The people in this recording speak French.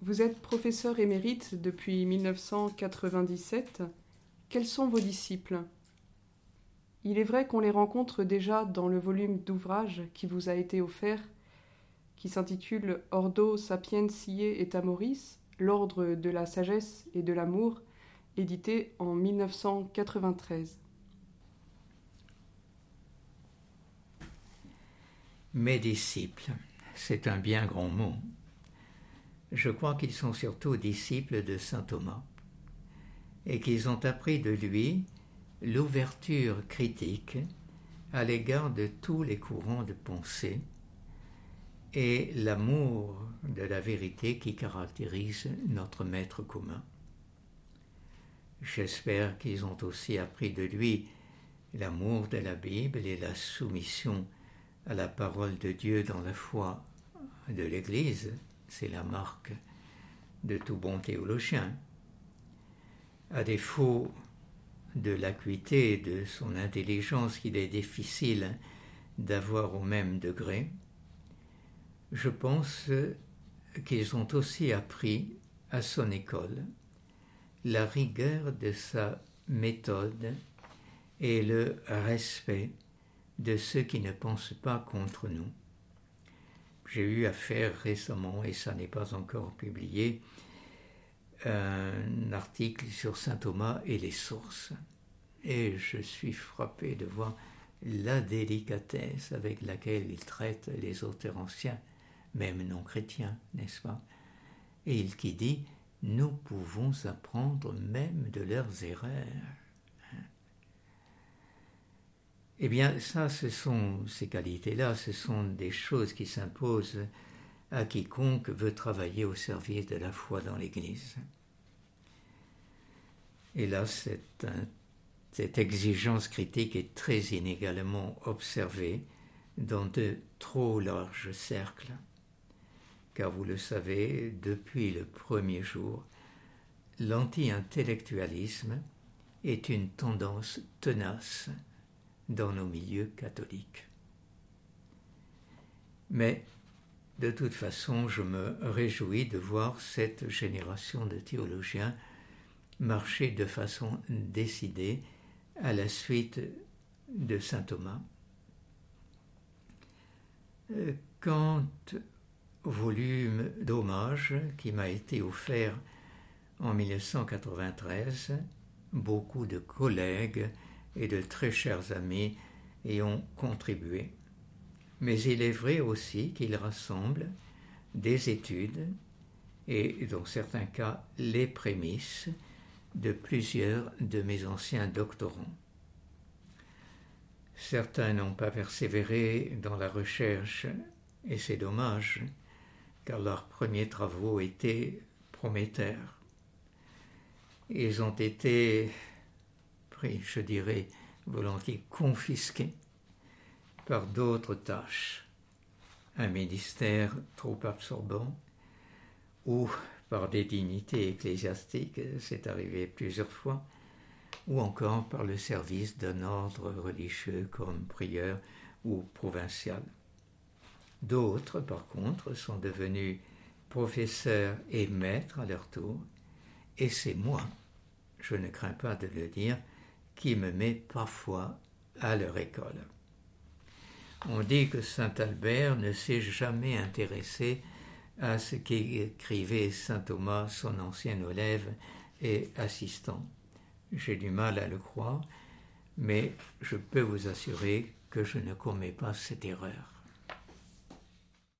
Vous êtes professeur émérite depuis 1997. Quels sont vos disciples? Il est vrai qu'on les rencontre déjà dans le volume d'ouvrages qui vous a été offert, qui s'intitule Ordo Sapientiae et Amoris, l'ordre de la sagesse et de l'amour, édité en 1993. Mes disciples, c'est un bien grand mot. Je crois qu'ils sont surtout disciples de Saint Thomas et qu'ils ont appris de lui l'ouverture critique à l'égard de tous les courants de pensée et l'amour de la vérité qui caractérise notre maître commun. J'espère qu'ils ont aussi appris de lui l'amour de la Bible et la soumission à la parole de Dieu dans la foi de l'Église. C'est la marque de tout bon théologien. À défaut de l'acuité de son intelligence qu'il est difficile d'avoir au même degré, je pense qu'ils ont aussi appris à son école la rigueur de sa méthode et le respect de ceux qui ne pensent pas contre nous. J'ai eu affaire récemment, et ça n'est pas encore publié, un article sur Saint Thomas et les sources. Et je suis frappé de voir la délicatesse avec laquelle il traite les auteurs anciens, même non chrétiens, n'est-ce pas? Et il qui dit nous pouvons apprendre même de leurs erreurs. Eh bien, ça, ce sont ces qualités-là, ce sont des choses qui s'imposent à quiconque veut travailler au service de la foi dans l'Église. Et là, cette, cette exigence critique est très inégalement observée dans de trop larges cercles car vous le savez, depuis le premier jour, l'anti-intellectualisme est une tendance tenace dans nos milieux catholiques. Mais de toute façon, je me réjouis de voir cette génération de théologiens marcher de façon décidée à la suite de Saint Thomas. Euh, quand volume d'hommage qui m'a été offert en 1993. Beaucoup de collègues et de très chers amis y ont contribué. Mais il est vrai aussi qu'il rassemble des études et, dans certains cas, les prémices de plusieurs de mes anciens doctorants. Certains n'ont pas persévéré dans la recherche, et c'est dommage, car leurs premiers travaux étaient prometteurs. Ils ont été je dirais, volontiers confisqués par d'autres tâches, un ministère trop absorbant ou par des dignités ecclésiastiques, c'est arrivé plusieurs fois, ou encore par le service d'un ordre religieux comme prieur ou provincial. D'autres, par contre, sont devenus professeurs et maîtres à leur tour, et c'est moi, je ne crains pas de le dire, qui me mets parfois à leur école. On dit que Saint Albert ne s'est jamais intéressé à ce qu'écrivait Saint Thomas, son ancien élève et assistant. J'ai du mal à le croire, mais je peux vous assurer que je ne commets pas cette erreur.